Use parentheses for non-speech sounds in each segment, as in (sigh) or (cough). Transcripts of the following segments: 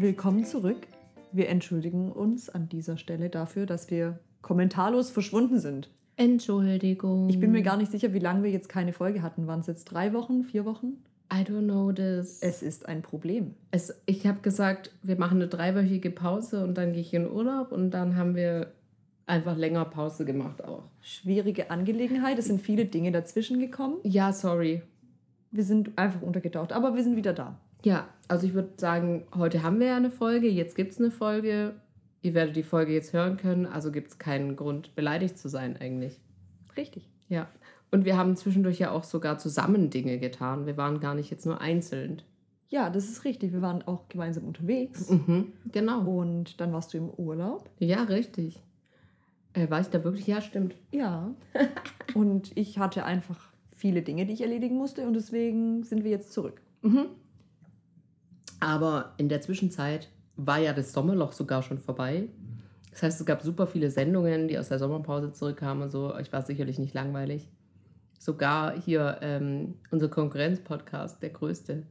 Willkommen zurück. Wir entschuldigen uns an dieser Stelle dafür, dass wir kommentarlos verschwunden sind. Entschuldigung. Ich bin mir gar nicht sicher, wie lange wir jetzt keine Folge hatten. Waren es jetzt drei Wochen, vier Wochen? I don't know this. Es ist ein Problem. Es, ich habe gesagt, wir machen eine dreiwöchige Pause und dann gehe ich in Urlaub und dann haben wir einfach länger Pause gemacht auch. Schwierige Angelegenheit. Es sind viele Dinge dazwischen gekommen. Ja, sorry. Wir sind einfach untergetaucht, aber wir sind wieder da. Ja, also ich würde sagen, heute haben wir ja eine Folge, jetzt gibt es eine Folge. Ihr werdet die Folge jetzt hören können, also gibt es keinen Grund, beleidigt zu sein eigentlich. Richtig. Ja. Und wir haben zwischendurch ja auch sogar zusammen Dinge getan. Wir waren gar nicht jetzt nur einzeln. Ja, das ist richtig. Wir waren auch gemeinsam unterwegs. Mhm, genau. Und dann warst du im Urlaub. Ja, richtig. Äh, war ich da wirklich? Ja, stimmt. Ja. (laughs) und ich hatte einfach viele Dinge, die ich erledigen musste und deswegen sind wir jetzt zurück. Mhm. Aber in der Zwischenzeit war ja das Sommerloch sogar schon vorbei. Das heißt, es gab super viele Sendungen, die aus der Sommerpause zurückkamen und so. Ich war sicherlich nicht langweilig. Sogar hier ähm, unser Konkurrenz-Podcast, der größte.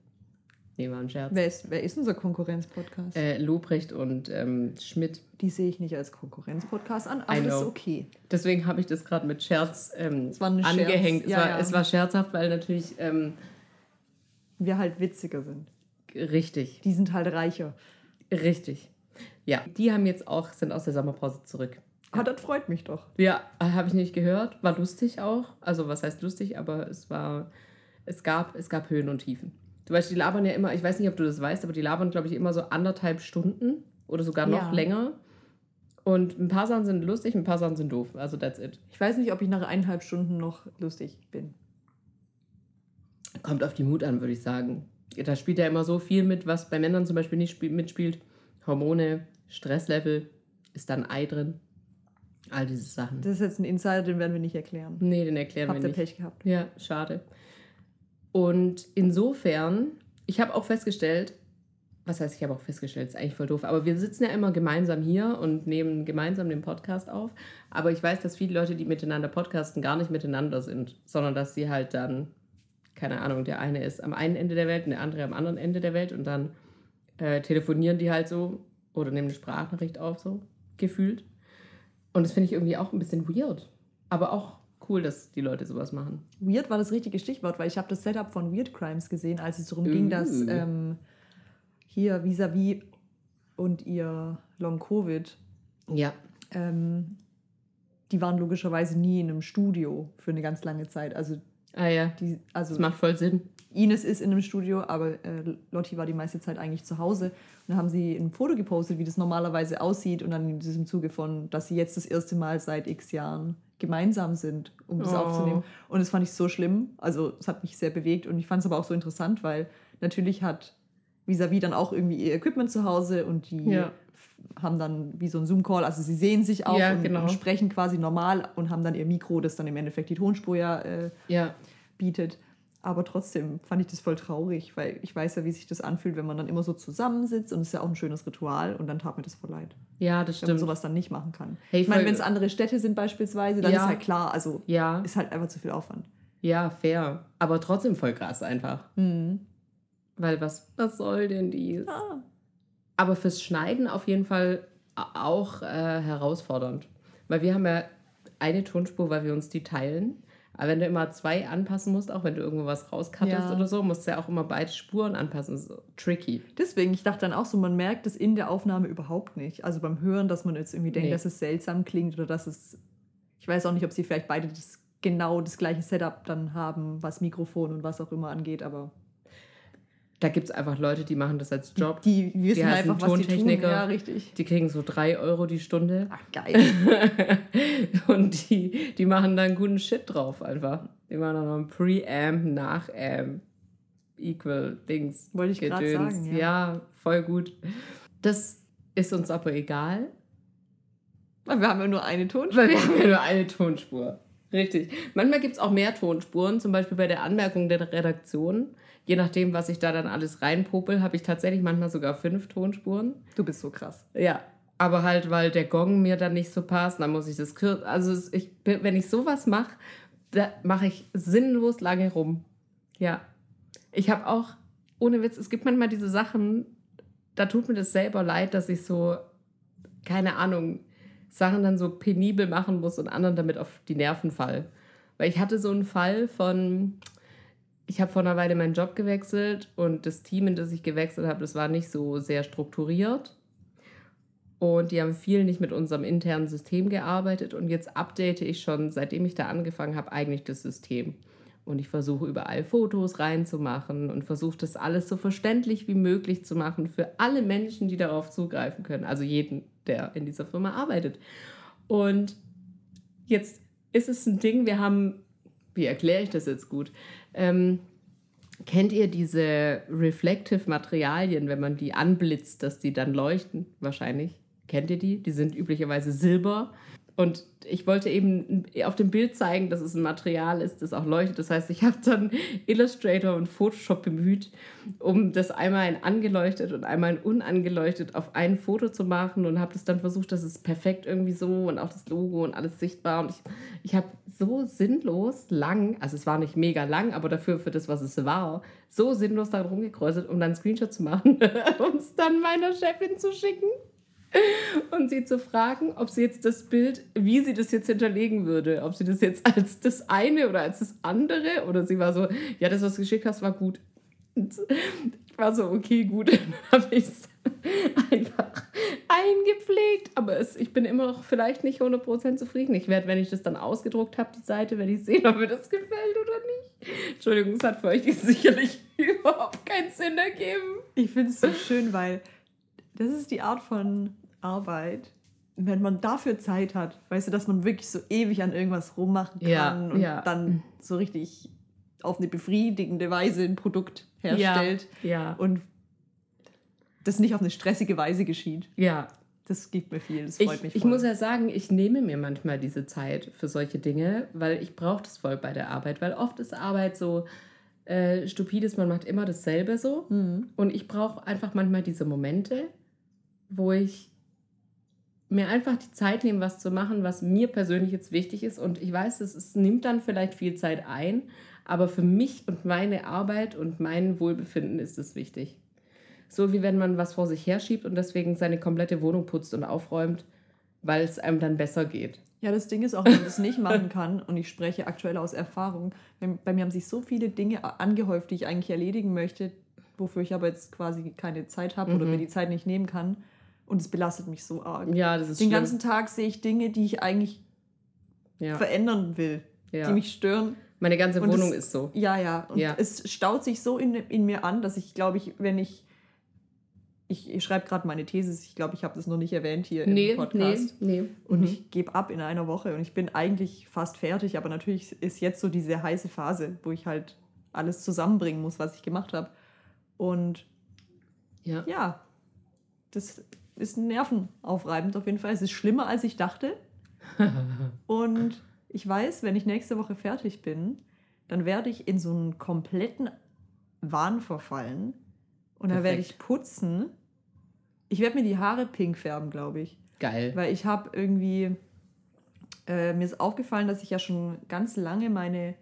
Nee, war ein Scherz. Wer ist, wer ist unser Konkurrenz-Podcast? Äh, Lobrecht und ähm, Schmidt. Die sehe ich nicht als Konkurrenz-Podcast an, aber das ist okay. Deswegen habe ich das gerade mit Scherz ähm, Es war ein Scherz, angehängt. Es, ja, war, ja. es war scherzhaft, weil natürlich ähm, Wir halt witziger sind. Richtig, Die sind halt reicher. richtig. Ja, die haben jetzt auch, sind aus der Sommerpause zurück. Aber das freut mich doch. Ja, habe ich nicht gehört. War lustig auch. Also was heißt lustig, aber es war, es gab, es gab Höhen und Tiefen. Du weißt, die labern ja immer, ich weiß nicht, ob du das weißt, aber die labern, glaube ich, immer so anderthalb Stunden oder sogar noch Ja. länger. Und ein paar Sachen sind lustig, ein paar Sachen sind doof. Also that's it. Ich weiß nicht, ob ich nach eineinhalb Stunden noch lustig bin. Kommt auf die Mut an, würde ich sagen. Da spielt ja immer so viel mit, was bei Männern zum Beispiel nicht spiel mitspielt. Hormone, Stresslevel, ist da ein Ei drin. All diese Sachen. Das ist jetzt ein Insider, den werden wir nicht erklären. Nee, den erklären Habt wir ihr nicht. Pech gehabt. Ja, schade. Und insofern, ich habe auch festgestellt, was heißt, ich habe auch festgestellt, ist eigentlich voll doof, aber wir sitzen ja immer gemeinsam hier und nehmen gemeinsam den Podcast auf. Aber ich weiß, dass viele Leute, die miteinander podcasten, gar nicht miteinander sind, sondern dass sie halt dann, keine Ahnung, der eine ist am einen Ende der Welt und der andere am anderen Ende der Welt und dann äh, telefonieren die halt so oder nehmen eine Sprachnachricht auf, so gefühlt. Und das finde ich irgendwie auch ein bisschen weird. Aber auch cool, dass die Leute sowas machen. Weird war das richtige Stichwort, weil ich habe das Setup von Weird Crimes gesehen, als es darum ging, dass ähm, hier vis-à-vis und ihr Long-Covid, Ja, ähm, die waren logischerweise nie in einem Studio für eine ganz lange Zeit. Also, ah ja, die, also das macht voll Sinn. Ines ist in einem Studio, aber äh, Lotti war die meiste Zeit eigentlich zu Hause. Und dann haben sie ein Foto gepostet, wie das normalerweise aussieht. Und dann in diesem Zuge von, dass sie jetzt das erste Mal seit x Jahren gemeinsam sind, um das Oh. aufzunehmen. Und das fand ich so schlimm. Also es hat mich sehr bewegt. Und ich fand es aber auch so interessant, weil natürlich hat Vis-a-vis dann auch irgendwie ihr Equipment zu Hause und die Ja. haben dann wie so ein Zoom-Call, also sie sehen sich auch Ja, und, genau. und sprechen quasi normal und haben dann ihr Mikro, das dann im Endeffekt die Tonspur ja äh, Ja, bietet. Aber trotzdem fand ich das voll traurig, weil ich weiß ja, wie sich das anfühlt, wenn man dann immer so zusammensitzt und es ist ja auch ein schönes Ritual und dann tat mir das voll leid, ja, das wenn man stimmt. sowas dann nicht machen kann. Hey, ich meine, wenn es andere Städte sind beispielsweise, dann Ja. ist halt klar, also Ja, ist halt einfach zu viel Aufwand. ja, fair. Aber trotzdem voll krass einfach. Mhm. Weil was, was soll denn dies? Ah. Aber fürs Schneiden auf jeden Fall auch äh, herausfordernd. Weil wir haben ja eine Tonspur, weil wir uns die teilen. Aber wenn du immer zwei anpassen musst, auch wenn du irgendwo was rauscuttest Ja. oder so, musst du ja auch immer beide Spuren anpassen. Das ist tricky. Deswegen, ich dachte dann auch so, man merkt es in der Aufnahme überhaupt nicht. Also beim Hören, dass man jetzt irgendwie denkt, Nee. dass es seltsam klingt oder dass es. Ich weiß auch nicht, ob sie vielleicht beide das, genau das gleiche Setup dann haben, was Mikrofon und was auch immer angeht, aber Da gibt es einfach Leute, die machen das als Job. die wissen heißen einfach, was die tun. Tontechniker. Ja, richtig. Die kriegen so drei Euro die Stunde. Ach, geil. (laughs) und die, die machen da einen guten Shit drauf einfach. Die machen dann noch ein Preamp, Nachamp, Equal, Dings. Wollte ich Gedöns. sagen, ja. Ja, voll gut. Das ist uns aber egal, Weil wir haben ja nur eine Tonspur. weil wir haben ja nur eine Tonspur. Richtig. Manchmal gibt es auch mehr Tonspuren, zum Beispiel bei der Anmerkung der Redaktion. Je nachdem, was ich da dann alles reinpopel, habe ich tatsächlich manchmal sogar fünf Tonspuren. Du bist so krass. Ja, aber halt, weil der Gong mir dann nicht so passt, dann muss ich das kürzen. Also ich, wenn ich sowas mache, da mache ich sinnlos lange rum. Ja. Ich habe auch, ohne Witz, es gibt manchmal diese Sachen, da tut mir das selber leid, dass ich so, keine Ahnung, Sachen dann so penibel machen muss und anderen damit auf die Nerven fall. Weil ich hatte so einen Fall von, ich habe vor einer Weile meinen Job gewechselt und das Team, in das ich gewechselt habe, das war nicht so sehr strukturiert. Und die haben viel nicht mit unserem internen System gearbeitet. Und jetzt update ich schon, seitdem ich da angefangen habe, eigentlich das System. Und ich versuche überall Fotos reinzumachen und versuche das alles so verständlich wie möglich zu machen für alle Menschen, die darauf zugreifen können. Also jeden, der in dieser Firma arbeitet. Und jetzt ist es ein Ding, wir haben, wie erkläre ich das jetzt gut? Ähm, kennt ihr diese Reflective Materialien, wenn man die anblitzt, dass die dann leuchten? Wahrscheinlich. Kennt ihr die? Die sind üblicherweise silber. Und ich wollte eben auf dem Bild zeigen, dass es ein Material ist, das auch leuchtet. Das heißt, ich habe dann Illustrator und Photoshop bemüht, um das einmal in angeleuchtet und einmal in unangeleuchtet auf ein Foto zu machen und habe das dann versucht, dass es perfekt irgendwie so und auch das Logo und alles sichtbar. Und ich, ich habe so sinnlos lang, also es war nicht mega lang, aber dafür für das, was es war, so sinnlos daran rumgekräuselt, um dann einen Screenshot zu machen, (laughs) um es dann meiner Chefin zu schicken (laughs) und sie zu fragen, ob sie jetzt das Bild, wie sie das jetzt hinterlegen würde. Ob sie das jetzt als das eine oder als das andere oder sie war so, ja, das, was du geschickt hast, war gut. Und ich war so, okay, gut, (laughs) dann habe ich es einfach eingepflegt. Aber es, ich bin immer noch vielleicht nicht 100% zufrieden. Ich werde, wenn ich das dann ausgedruckt habe, die Seite, werde ich sehen, (laughs) ob mir das gefällt oder nicht. Entschuldigung, es hat für euch sicherlich überhaupt keinen Sinn ergeben. Ich finde es so schön, weil das ist die Art von Arbeit, wenn man dafür Zeit hat, weißt du, dass man wirklich so ewig an irgendwas rummachen kann Ja, und ja. dann so richtig auf eine befriedigende Weise ein Produkt herstellt Ja, und das nicht auf eine stressige Weise geschieht. ja. Das gibt mir viel, das freut Ich, mich ich voll. muss ja sagen, ich nehme mir manchmal diese Zeit für solche Dinge, weil ich brauche das voll bei der Arbeit, weil oft ist Arbeit so äh, stupides, man macht immer dasselbe so. Mhm. Und ich brauche einfach manchmal diese Momente, wo ich mir einfach die Zeit nehme, was zu machen, was mir persönlich jetzt wichtig ist. Und ich weiß, es, es nimmt dann vielleicht viel Zeit ein, aber für mich und meine Arbeit und mein Wohlbefinden ist es wichtig. So wie wenn man was vor sich herschiebt und deswegen seine komplette Wohnung putzt und aufräumt, weil es einem dann besser geht. Ja, das Ding ist auch, wenn man das nicht machen kann, und ich spreche aktuell aus Erfahrung, bei mir haben sich so viele Dinge angehäuft, die ich eigentlich erledigen möchte, wofür ich aber jetzt quasi keine Zeit habe oder Mhm. mir die Zeit nicht nehmen kann. Und es belastet mich so arg. Ja, das ist Den schlimm. ganzen Tag sehe ich Dinge, die ich eigentlich ja. verändern will, Ja. die mich stören. Meine ganze Und Wohnung das- ist so. Ja, ja. Und Ja. es staut sich so in, in mir an, dass ich, glaube ich, wenn ich. Ich, ich schreibe gerade meine Thesis, ich glaube, ich habe das noch nicht erwähnt hier im Nee, nee, Podcast. nee. Und Mhm. ich gebe ab in einer Woche und ich bin eigentlich fast fertig, aber natürlich ist jetzt so diese heiße Phase, wo ich halt alles zusammenbringen muss, was ich gemacht habe. Und Ja. ja, das ist nervenaufreibend auf jeden Fall. Es ist schlimmer, als ich dachte. (laughs) Und ich weiß, wenn ich nächste Woche fertig bin, dann werde ich in so einen kompletten Wahn verfallen. Und dann werde ich putzen. Ich werde mir die Haare pink färben, glaube ich. Geil. Weil ich habe irgendwie, äh, mir ist aufgefallen, dass ich ja schon ganz lange meine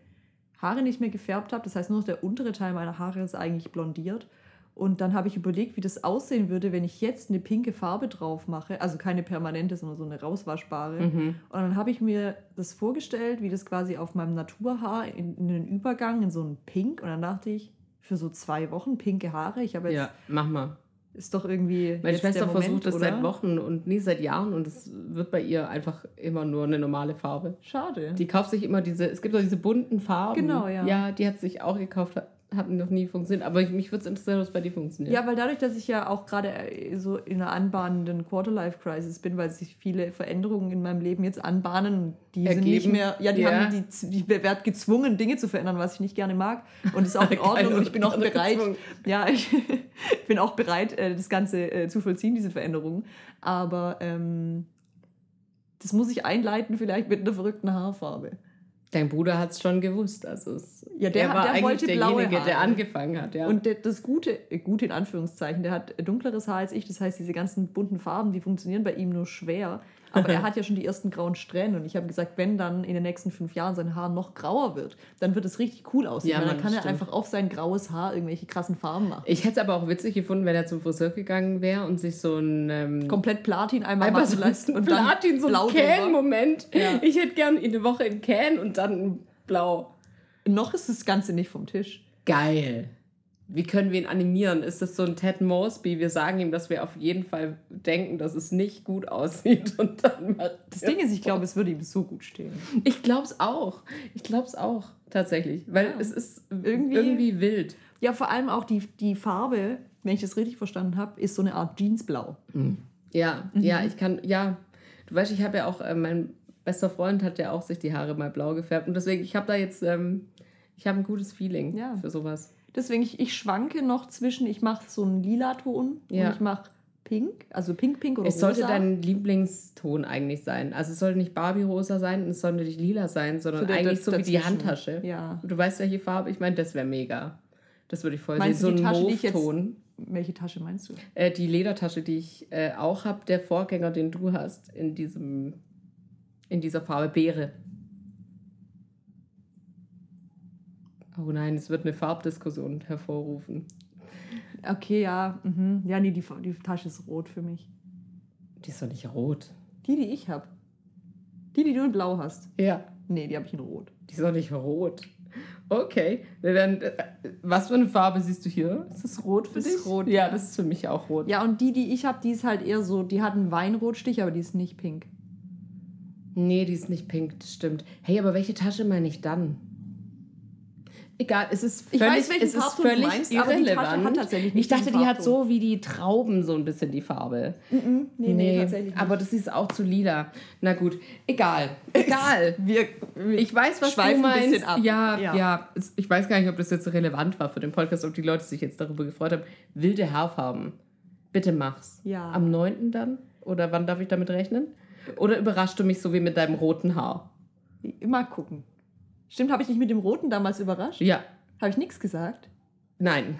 Haare nicht mehr gefärbt habe. Das heißt, nur noch der untere Teil meiner Haare ist eigentlich blondiert. Und dann habe ich überlegt, wie das aussehen würde, wenn ich jetzt eine pinke Farbe drauf mache. Also keine permanente, sondern so eine rauswaschbare. Mhm. Und dann habe ich mir das vorgestellt, wie das quasi auf meinem Naturhaar in, in den Übergang in so ein Pink. Und dann dachte ich, für so zwei Wochen pinke Haare. Ich habe jetzt, Ja, mach mal. ist doch irgendwie. Meine Schwester Moment, versucht das oder? seit Wochen und nie seit Jahren und es wird bei ihr einfach immer nur eine normale Farbe. Schade. Die kauft sich immer diese, es gibt doch diese bunten Farben. Genau, ja. Ja, die hat sich auch gekauft, hat, noch nie funktioniert. Aber ich, mich würde es interessieren, was bei dir funktioniert. Ja, weil dadurch, dass ich ja auch gerade äh, so in einer anbahnenden Quarterlife-Crisis bin, weil sich viele Veränderungen in meinem Leben jetzt anbahnen, die sind Ergeben. nicht mehr, ja, die Ja. haben die, die werd gezwungen, Dinge zu verändern, was ich nicht gerne mag. Und ist auch in (laughs) Ordnung und ich bin auch bereit, gezwungen. ja, (laughs) ich bin auch bereit, äh, das Ganze äh, zu vollziehen, diese Veränderungen. Aber ähm, das muss ich einleiten, vielleicht mit einer verrückten Haarfarbe. Dein Bruder hat es schon gewusst. Also es, Ja, der- er war der eigentlich derjenige, der Haare. angefangen hat. Ja. Und der- das Gute, Gute in Anführungszeichen, der hat dunkleres Haar als ich. Das heißt, diese ganzen bunten Farben, die funktionieren bei ihm nur schwer. Aber er hat ja schon die ersten grauen Strähnen und ich habe gesagt, wenn dann in den nächsten fünf Jahren sein Haar noch grauer wird, dann wird es richtig cool aussehen. Ja, weil dann Mann, kann er stimmt. einfach auf sein graues Haar irgendwelche krassen Farben machen. Ich hätte es aber auch witzig gefunden, wenn er zum Friseur gegangen wäre und sich so ein ähm, Komplett Platin einmal einfach so lassen und dann Platin, so ein. Can-Moment. Ja. Ich hätte gern eine Woche in Can und dann blau. Noch ist das Ganze nicht vom Tisch. Geil. Wie können wir ihn animieren? Ist das so ein Ted Mosby? Wir sagen ihm, dass wir auf jeden Fall denken, dass es nicht gut aussieht und dann macht Das Ding ist, ich glaube, es würde ihm so gut stehen. Ich glaub's auch. Ich glaub's auch, tatsächlich. Weil Ja. es ist Irgendwie- irgendwie, wild. Ja, vor allem auch die, die Farbe, wenn ich das richtig verstanden habe, ist so eine Art Jeansblau. Ja, ja, ich kann, ja. Du weißt, ich habe ja auch, äh, mein bester Freund hat ja auch sich die Haare mal blau gefärbt. Und deswegen, ich habe da jetzt, ähm, ich habe ein gutes Feeling Ja. für sowas. Deswegen, ich, ich schwanke noch zwischen, ich mache so einen lila Ton Ja. und ich mache pink, also pink, pink oder Es sollte rosa. dein Lieblingston eigentlich sein. Also es sollte nicht Barbie-rosa sein und es sollte nicht lila sein, sondern So eigentlich so wie die. Handtasche. Ja. Du weißt, welche Farbe? Ich meine, das wäre mega. Das würde ich voll Meinst sehen. du So ein Mauve-Ton. Welche Tasche meinst du? Äh, die Ledertasche, die ich äh, auch habe, der Vorgänger, den du hast, in diesem, in dieser Farbe Beere. Oh nein, es wird eine Farbdiskussion hervorrufen. Okay, ja. Mhm. Ja, nee, die, die Tasche ist rot für mich. Die ist doch nicht rot. Die, die ich habe. Die, die du in blau hast. Ja, Nee, die habe ich in rot. die ist doch nicht rot. Okay, werden. Äh, was für eine Farbe siehst du hier? Ist das rot für Das dich? ist rot, Ja, ja. das ist für mich auch rot. Ja, und die, die ich habe, die ist halt eher so, die hat einen Weinrotstich, aber die ist nicht pink. Nee, die ist nicht pink, das stimmt. Hey, aber welche Tasche meine ich dann? Egal, es ist Ich völlig, weiß, welchen es ist Farbton du völlig meinst, aber die Tasche irrelevant. hat tatsächlich nicht ich dachte, die hat so wie die Trauben so ein bisschen die Farbe. Mhm. Nee, nee, tatsächlich. Nicht. aber das ist auch zu lila. Na gut, egal. (laughs) Egal. wir, wir Ich weiß, was du ein meinst. Ja, Ja. ja, Ich weiß gar nicht, ob das jetzt relevant war für den Podcast, ob die Leute sich jetzt darüber gefreut haben. Wilde Haarfarben. Bitte mach's. Ja. Am 9. dann? Oder wann darf ich damit rechnen? Oder überraschst du mich so wie mit deinem roten Haar? Mal gucken. Stimmt, habe ich nicht mit dem Roten damals überrascht? Ja. Habe ich nichts gesagt? Nein.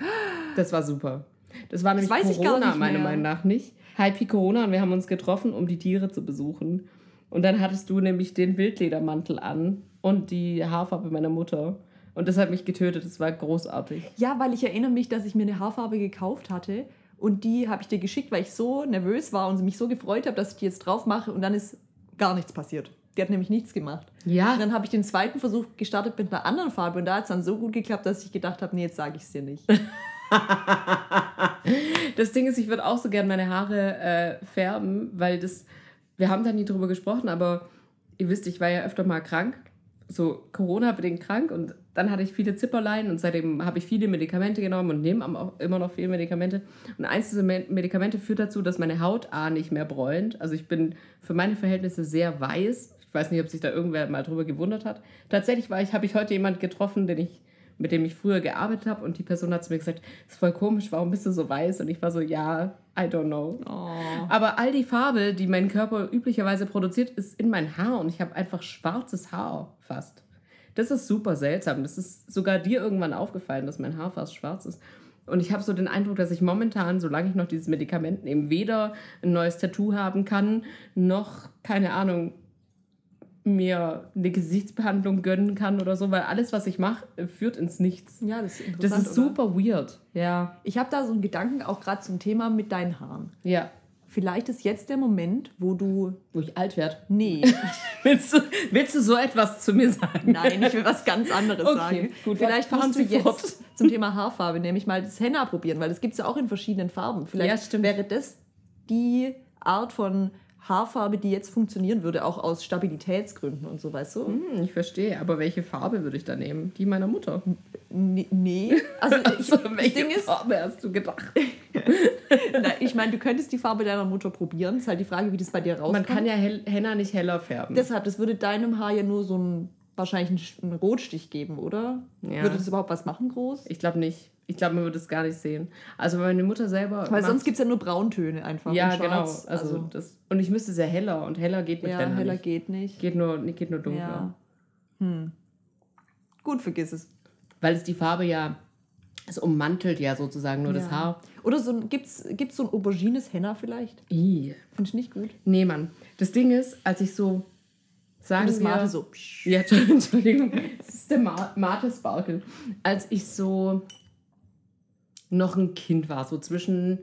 Das war super. Das war nämlich weiß ich gar Corona, nicht meiner. Meinung nach nicht. Happy Corona und wir haben uns getroffen, um die Tiere zu besuchen. Und dann hattest du nämlich den Wildledermantel an und die Haarfarbe meiner Mutter. Und das hat mich getötet. Das war großartig. Ja, weil ich erinnere mich, dass ich mir eine Haarfarbe gekauft hatte und die habe ich dir geschickt, weil ich so nervös war und mich so gefreut habe, dass ich die jetzt drauf mache und dann ist gar nichts passiert. Die hat nämlich nichts gemacht. Ja, Und dann habe ich den zweiten Versuch gestartet mit einer anderen Farbe und da hat es dann so gut geklappt, dass ich gedacht habe, nee, jetzt sage ich es dir nicht. (laughs) Das Ding ist, ich würde auch so gerne meine Haare äh, färben, weil das, wir haben da nie drüber gesprochen, aber ihr wisst, ich war ja öfter mal krank, so Corona-bedingt krank und dann hatte ich viele Zipperlein und seitdem habe ich viele Medikamente genommen und nehme auch immer noch viele Medikamente. Und eins dieser Me- Medikamente führt dazu, dass meine Haut A nicht mehr bräunt. Also ich bin für meine Verhältnisse sehr weiß. Ich weiß nicht, ob sich da irgendwer mal drüber gewundert hat. Tatsächlich war ich, habe ich heute jemand getroffen, den ich mit dem ich früher gearbeitet habe und die Person hat zu mir gesagt, ist voll komisch, warum bist du so weiß? Und ich war so, ja, I don't know. Oh. Aber all die Farbe, die mein Körper üblicherweise produziert, ist in mein Haar und ich habe einfach schwarzes Haar fast. Das ist super seltsam. Das ist sogar dir irgendwann aufgefallen, dass mein Haar fast schwarz ist. Und ich habe so den Eindruck, dass ich momentan, solange ich noch dieses Medikament nehme, weder ein neues Tattoo haben kann, noch, keine Ahnung, mir eine Gesichtsbehandlung gönnen kann oder so, weil alles, was ich mache, führt ins Nichts. Ja, das ist Das interessant. ist oder? super weird. Ja. Ich habe da so einen Gedanken auch gerade zum Thema mit deinen Haaren. Ja. Vielleicht ist jetzt der Moment, wo du. Wo ich alt werde. Nee, (laughs) Willst du, willst du so etwas zu mir sagen? nein, ich will was ganz anderes Okay, sagen. gut, Vielleicht fahren du Sie jetzt fort. zum Thema Haarfarbe nämlich mal das Henna probieren, weil das gibt es ja auch in verschiedenen Farben. Vielleicht Ja, stimmt. wäre das die Art von Haarfarbe, die jetzt funktionieren würde, auch aus Stabilitätsgründen und so, weißt du? Hm, ich verstehe, aber welche Farbe würde ich da nehmen? Die meiner Mutter. Nee, nee. (laughs) also ich, Also, das welche Ding ist, Farbe hast du gedacht? (laughs) na, ich meine, du könntest die Farbe deiner Mutter probieren. ist halt die Frage, wie das bei dir rauskommt. Man kann ja hell, Henna nicht heller färben. Deshalb, das würde deinem Haar ja nur so einen, wahrscheinlich einen, Sch- einen Rotstich geben, oder? Ja. Würde das überhaupt was machen groß? ich glaube nicht. Ich glaube, man würde es gar nicht sehen. Also meine Mutter selber. Weil sonst gibt es ja nur Brauntöne einfach. Ja, genau. schwarz. Also, das, und ich müsste sehr heller und heller geht mit ja, Henna heller nicht. geht nicht. Geht nur, geht nur dunkler. Ja. Hm. Gut, vergiss es. Weil es die Farbe ja Es ummantelt ja sozusagen nur das Ja. Haar. Oder so ein, gibt's, gibt's so ein aubergines Henna vielleicht? Finde ich nicht gut. Nee, Mann. Das Ding ist, als ich so sagen Und das wir, Mate so. Ja, (laughs) Entschuldigung. Das ist der Ma Mate Sparkle. Als ich so noch ein Kind war, so zwischen,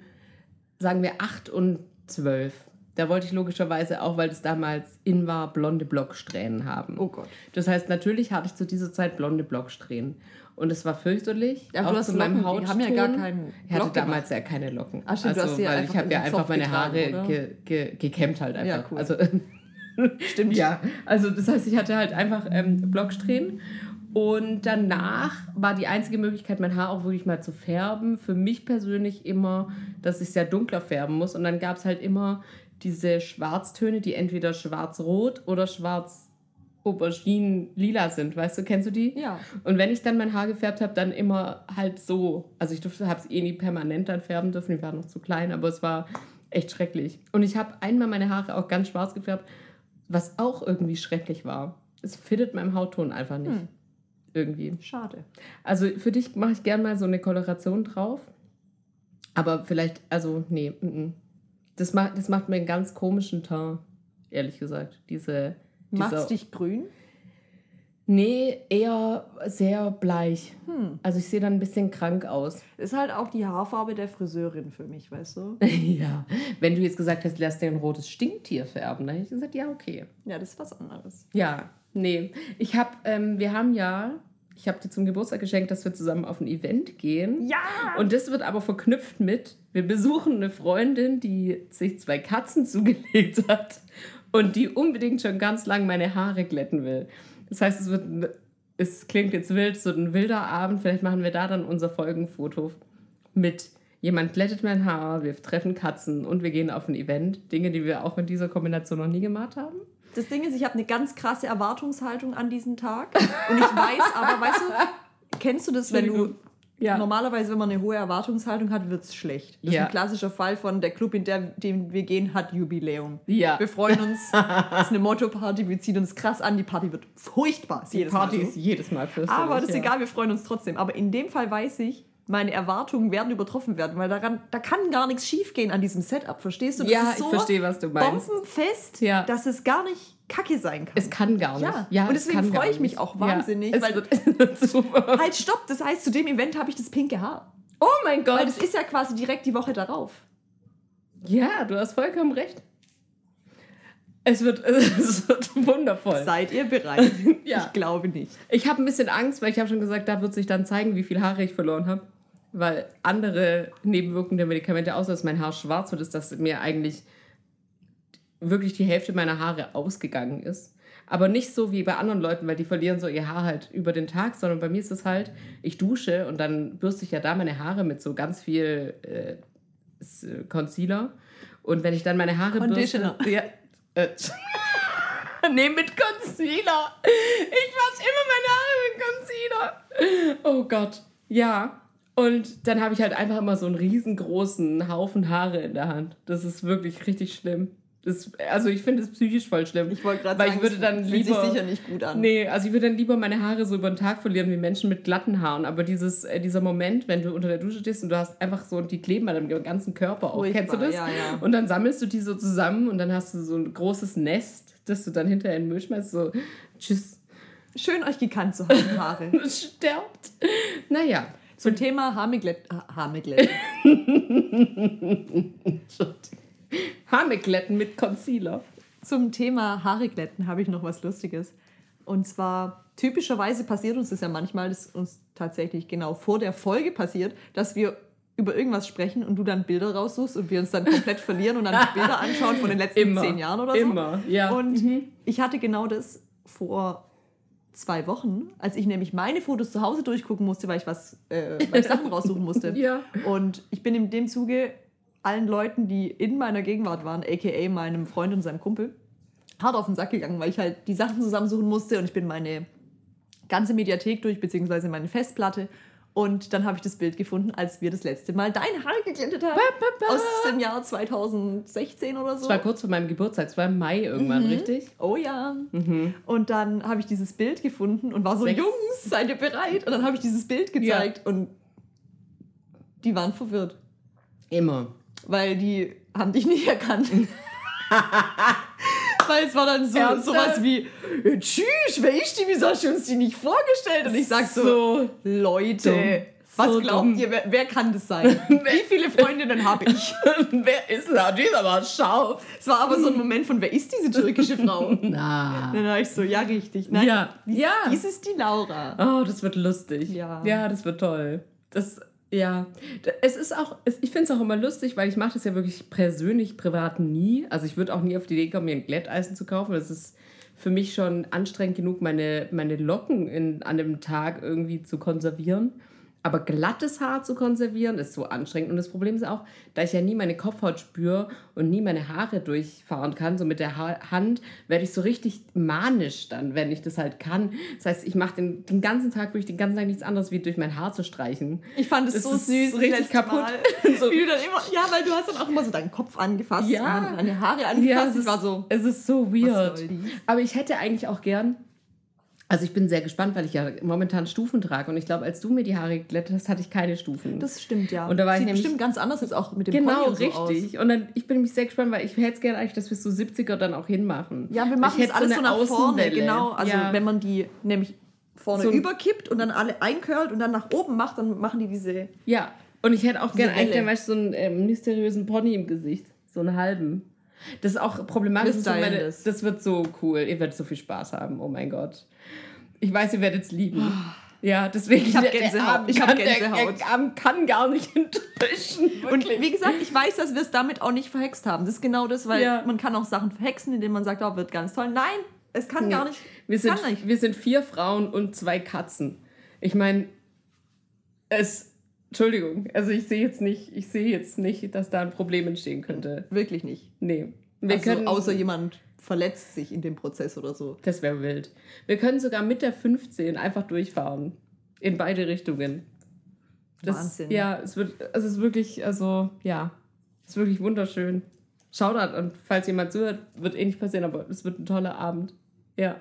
sagen wir, 8 und 12. Da wollte ich logischerweise auch, weil es damals in war, blonde Blocksträhnen haben. Oh Gott. Das heißt, natürlich hatte ich zu dieser Zeit blonde Blocksträhnen. Und es war fürchterlich. Ja, aber auch du hast zu meinem die Hautton. haben ja gar keinen Ich hatte damals ja keine Locken. Ah, stimmt, du also, hast sie ja weil ich habe ja einfach meine getragen, Haare ge ge gekämmt halt einfach. Ja, cool. Also, (laughs) Stimmt. ja, also das heißt, ich hatte halt einfach ähm, Blocksträhnen. Und danach war die einzige Möglichkeit, mein Haar auch wirklich mal zu färben, für mich persönlich immer, dass ich sehr dunkler färben muss. Und dann gab es halt immer diese Schwarztöne, die entweder schwarz-rot oder schwarz Auberginen-lila sind. Weißt du, kennst du die? Ja. Und wenn ich dann mein Haar gefärbt habe, dann immer halt so. Also ich durfte, habe es eh nie permanent dann färben dürfen. Die waren noch zu klein, aber es war echt schrecklich. Und ich habe einmal meine Haare auch ganz schwarz gefärbt, was auch irgendwie schrecklich war. Es fittet meinem Hautton einfach nicht. Hm. Irgendwie. Schade. Also für dich mache ich gern mal so eine Koloration drauf. Aber vielleicht, also nee, mm, mm. Das, macht, das macht mir einen ganz komischen Teint, ehrlich gesagt. Diese. Macht's dich grün? Nee, eher sehr bleich. Hm. Also ich sehe dann ein bisschen krank aus. Ist halt auch die Haarfarbe der Friseurin für mich, weißt du? (laughs) ja. Wenn du jetzt gesagt hast, lass dir ein rotes Stinktier färben, dann hätte ich gesagt, ja, okay. Ja, das ist was anderes. Ja, nee. Ich habe, ähm, wir haben ja, ich habe dir zum Geburtstag geschenkt, dass wir zusammen auf ein Event gehen. Ja! Und das wird aber verknüpft mit, wir besuchen eine Freundin, die sich zwei Katzen (laughs) zugelegt hat und die unbedingt schon ganz lang meine Haare glätten will. Das heißt, es wird, ein- es klingt jetzt wild, so ein wilder Abend. Vielleicht machen wir da dann unser Folgenfoto mit jemand glättet mein Haar, wir treffen Katzen und wir gehen auf ein Event. Dinge, die wir auch in dieser Kombination noch nie gemacht haben. Das Ding ist, ich habe eine ganz krasse Erwartungshaltung an diesen Tag. Und ich weiß aber, weißt du, kennst du das, wenn du. Ja. Normalerweise, wenn man eine hohe Erwartungshaltung hat, wird es schlecht. Das Ja. ist ein klassischer Fall von der Club, in der, dem wir gehen, hat Jubiläum. Ja. Wir freuen uns. (laughs) Es ist eine Motto-Party, wir ziehen uns krass an. Die Party wird furchtbar. Die jedes Party Mal ist so. jedes Mal fürchterlich. Aber das ist egal, wir freuen uns trotzdem. Aber in dem Fall weiß ich, meine Erwartungen werden übertroffen werden, weil daran, da kann gar nichts schiefgehen an diesem Setup. Verstehst du? Das Ja, so ich verstehe, was du meinst. bombenfest, Ja. dass es gar nicht kacke sein kann. Es kann gar nicht. Ja. Und es deswegen freue ich mich nicht. auch wahnsinnig, Ja. Weil- (laughs) halt, stopp! Das heißt, zu dem Event habe ich das pinke Haar. Oh mein Gott. Weil das ist ja quasi direkt die Woche darauf. ja, du hast vollkommen recht. Es wird, (laughs) es wird wundervoll. Seid ihr bereit? (laughs) Ja. Ich glaube nicht. Ich habe ein bisschen Angst, weil ich habe schon gesagt, da wird sich dann zeigen, wie viel Haare ich verloren habe. Weil andere nebenwirkende Medikamente, außer dass mein Haar schwarz wird, ist, dass mir eigentlich wirklich die Hälfte meiner Haare ausgegangen ist. Aber nicht so wie bei anderen Leuten, weil die verlieren so ihr Haar halt über den Tag, sondern bei mir ist es halt, ich dusche und dann bürste ich ja da meine Haare mit so ganz viel äh, äh, Concealer. Und wenn ich dann meine Haare Conditioner. bürste... Ja, äh, (laughs) nee, mit Concealer. Ich wasche immer meine Haare mit Concealer. Oh Gott. Ja. Und dann habe ich halt einfach immer so einen riesengroßen Haufen Haare in der Hand. Das ist wirklich richtig schlimm. Das, also ich finde es psychisch voll schlimm. Ich wollte gerade sagen, ich würde dann fühlt lieber... sich sicher nicht gut an. Nee, also ich würde dann lieber meine Haare so über den Tag verlieren wie Menschen mit glatten Haaren. Aber dieses, äh, dieser Moment, wenn du unter der Dusche stehst und du hast einfach so, die kleben an deinem ganzen Körper auch. Kennst du das? ja, ja. Und dann sammelst du die so zusammen und dann hast du so ein großes Nest, das du dann hinterher in den Müll schmeißt. So, tschüss, Schön, euch gekannt zu haben, Haare. (laughs) es stirbt. Naja. Zum Thema Haarmiglätt. Haarmiglätt. (laughs) (laughs) Haare glätten mit Concealer. Zum Thema Haare glätten habe ich noch was Lustiges. Und zwar, typischerweise passiert uns das ja manchmal, das ist uns tatsächlich genau vor der Folge passiert, dass wir über irgendwas sprechen und du dann Bilder raussuchst und wir uns dann komplett (laughs) verlieren und dann Bilder anschauen von den letzten Immer. zehn Jahren oder so. Immer, ja. Und Mhm. ich hatte genau das vor zwei Wochen, als ich nämlich meine Fotos zu Hause durchgucken musste, weil ich was, äh, weil ich Sachen raussuchen musste. (laughs) Ja. Und ich bin in dem Zuge allen Leuten, die in meiner Gegenwart waren, aka meinem Freund und seinem Kumpel, hart auf den Sack gegangen, weil ich halt die Sachen zusammensuchen musste und ich bin meine ganze Mediathek durch, beziehungsweise meine Festplatte. Und dann habe ich das Bild gefunden, als wir das letzte Mal dein Haar geglättet haben. Aus dem Jahr 2016 oder so. Das war kurz vor meinem Geburtstag, es war im Mai irgendwann, richtig? Oh ja. Und dann habe ich dieses Bild gefunden und war so, Sechs. Jungs, seid ihr bereit? Und dann habe ich dieses Bild gezeigt und Die waren verwirrt. Immer. Weil die haben dich nicht erkannt. (laughs) Weil es war dann so Ernsthaft? sowas wie, "Äh, tschüss, wer ist die? Wieso hast du uns die nicht vorgestellt? Und ich sag so, So Leute, dumm. was So glaubt dumm. ihr, wer, wer kann das sein? (laughs) Wie viele Freundinnen habe ich? (laughs) Wer ist da? Die ist aber scharf. Es war aber so ein Moment von, wer ist diese türkische Frau? Na. Dann war ich so, ja, richtig. Nein, Ja. dies, Ja. dies ist die Laura. Oh, das wird lustig. Ja. Ja, das wird toll. Das, ja. Es ist auch, ich finde es auch immer lustig, weil ich mache das ja wirklich persönlich, privat nie. Also ich würde auch nie auf die Idee kommen, mir ein Glätteisen zu kaufen. Das ist für mich schon anstrengend genug, meine, meine Locken in, an dem Tag irgendwie zu konservieren. Aber glattes Haar zu konservieren ist so anstrengend. Und das Problem ist auch, da ich ja nie meine Kopfhaut spüre und nie meine Haare durchfahren kann, so mit der ha Hand, werde ich so richtig manisch dann, wenn ich das halt kann. Das heißt, ich mache den, den ganzen Tag, wirklich den ganzen Tag nichts anderes, wie durch mein Haar zu streichen. Ich fand es Das so süß. richtig kaputt. (laughs) So. Immer, (laughs) ja, weil du hast dann auch immer so deinen Kopf angefasst, Ja. deine Haare Ja, angefasst. es ich ist, war so, es ist so weird. Aber ich hätte eigentlich auch gern, also ich bin sehr gespannt, weil ich ja momentan Stufen trage und ich glaube, als du mir die Haare geglättet hast, hatte ich keine Stufen. das stimmt ja. Und da war ich Sieht nämlich- bestimmt ganz anders jetzt auch mit dem genau, Pony und so aus. richtig. Und dann, ich bin nämlich sehr gespannt, weil ich hätte es gerne eigentlich, dass wir so 70er dann auch hinmachen. Ja, wir Ich machen es alles so, eine nach vorne, genau. Also ja. wenn man die nämlich vorne So überkippt und dann alle eincurlt und dann nach oben macht, dann machen die diese. Ja, und ich hätte auch gerne eigentlich dann, weißt, du, so einen ähm, mysteriösen Pony im Gesicht. So einen halben. Das ist auch problematisch. So meine, das. wird so cool. Ihr werdet so viel Spaß haben. Oh mein Gott. Ich weiß, ihr werdet es lieben. (sighs) Ja, deswegen. Ich hab der- der Gänsehaut. Ich hab kann- der- Gänsehaut. Der Abend kann gar nicht enttäuschen. Und wie gesagt, ich weiß, dass wir es damit auch nicht verhext haben. Das ist genau das, weil Ja. man kann auch Sachen verhexen, indem man sagt, oh, wird ganz toll. Nein, es kann gar nicht. Wir sind, nicht. wir sind vier Frauen und zwei Katzen. Ich meine, es. Entschuldigung, also ich sehe jetzt nicht, ich sehe jetzt nicht, dass da ein Problem entstehen könnte. Wirklich nicht. Nee. Wir also, können, außer jemand verletzt sich in dem Prozess oder so. Das wäre wild. Wir können sogar mit der 15 einfach durchfahren. In beide Richtungen. Das, Wahnsinn. Ja, es wird, also es ist wirklich, also, ja, es ist wirklich wunderschön. Shoutout und falls jemand zuhört, wird eh nicht passieren, aber es wird ein toller Abend. Ja.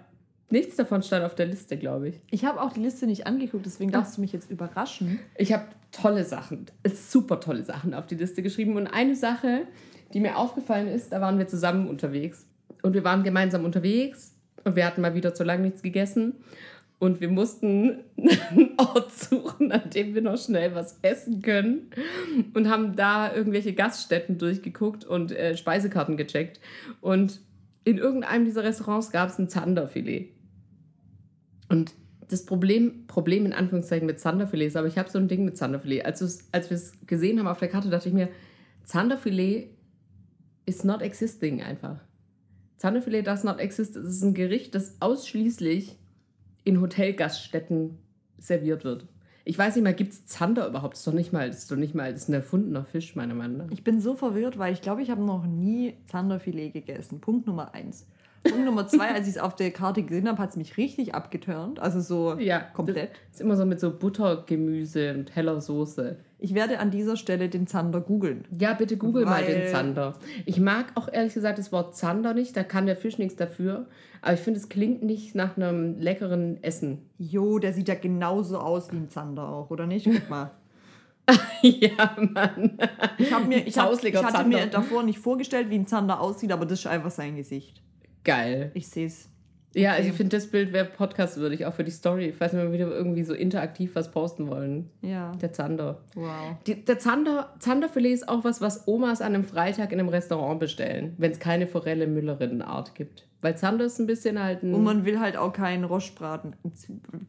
Nichts davon stand auf der Liste, glaube ich. Ich habe auch die Liste nicht angeguckt, deswegen darfst du mich jetzt überraschen. Ich habe tolle Sachen, super tolle Sachen auf die Liste geschrieben. Und eine Sache, die mir aufgefallen ist, da waren wir zusammen unterwegs. Und wir waren gemeinsam unterwegs und wir hatten mal wieder zu lange nichts gegessen. Und wir mussten einen Ort suchen, an dem wir noch schnell was essen können. Und haben da irgendwelche Gaststätten durchgeguckt und äh, Speisekarten gecheckt. Und in irgendeinem dieser Restaurants gab es ein Zanderfilet. Und das Problem, Problem in Anführungszeichen mit Zanderfilet ist, aber ich habe so ein Ding mit Zanderfilet. Als, als wir es gesehen haben auf der Karte, dachte ich mir, Zanderfilet is not existing einfach. Zanderfilet does not exist. Es ist ein Gericht, das ausschließlich in Hotelgaststätten serviert wird. Ich weiß nicht mal, gibt es Zander überhaupt? Das ist doch nicht mal, ist doch nicht mal, ist ein erfundener Fisch, meiner Meinung nach. Ich bin so verwirrt, weil ich glaube, ich habe noch nie Zanderfilet gegessen. Punkt Nummer eins. Punkt Nummer zwei, als ich es auf der Karte gesehen habe, hat es mich richtig abgeturnt. Also so Ja, komplett. Ist immer so mit so Buttergemüse und heller Soße. Ich werde an dieser Stelle den Zander googeln. Ja, bitte google mal den Zander. Ich mag auch ehrlich gesagt das Wort Zander nicht, da kann der Fisch nichts dafür. Aber ich finde, es klingt nicht nach einem leckeren Essen. Jo, der sieht ja genauso aus wie ein Zander auch, oder nicht? Guck mal. (laughs) ja, Mann. Ich, mir, ich, hab, ich hatte Zander. mir davor nicht vorgestellt, wie ein Zander aussieht, aber das ist einfach sein Gesicht. Geil. Ich sehe es. Ja, also Okay. ich finde, das Bild wäre podcastwürdig, auch für die Story. Falls wir wieder irgendwie so interaktiv was posten wollen. Ja. Der Zander. Wow. Die, der Zander, Zanderfilet ist auch was, was Omas an einem Freitag in einem Restaurant bestellen, wenn es keine Forelle Müllerinnenart gibt. Weil Zander ist ein bisschen halt ein... Und man will halt auch keinen Rostbraten.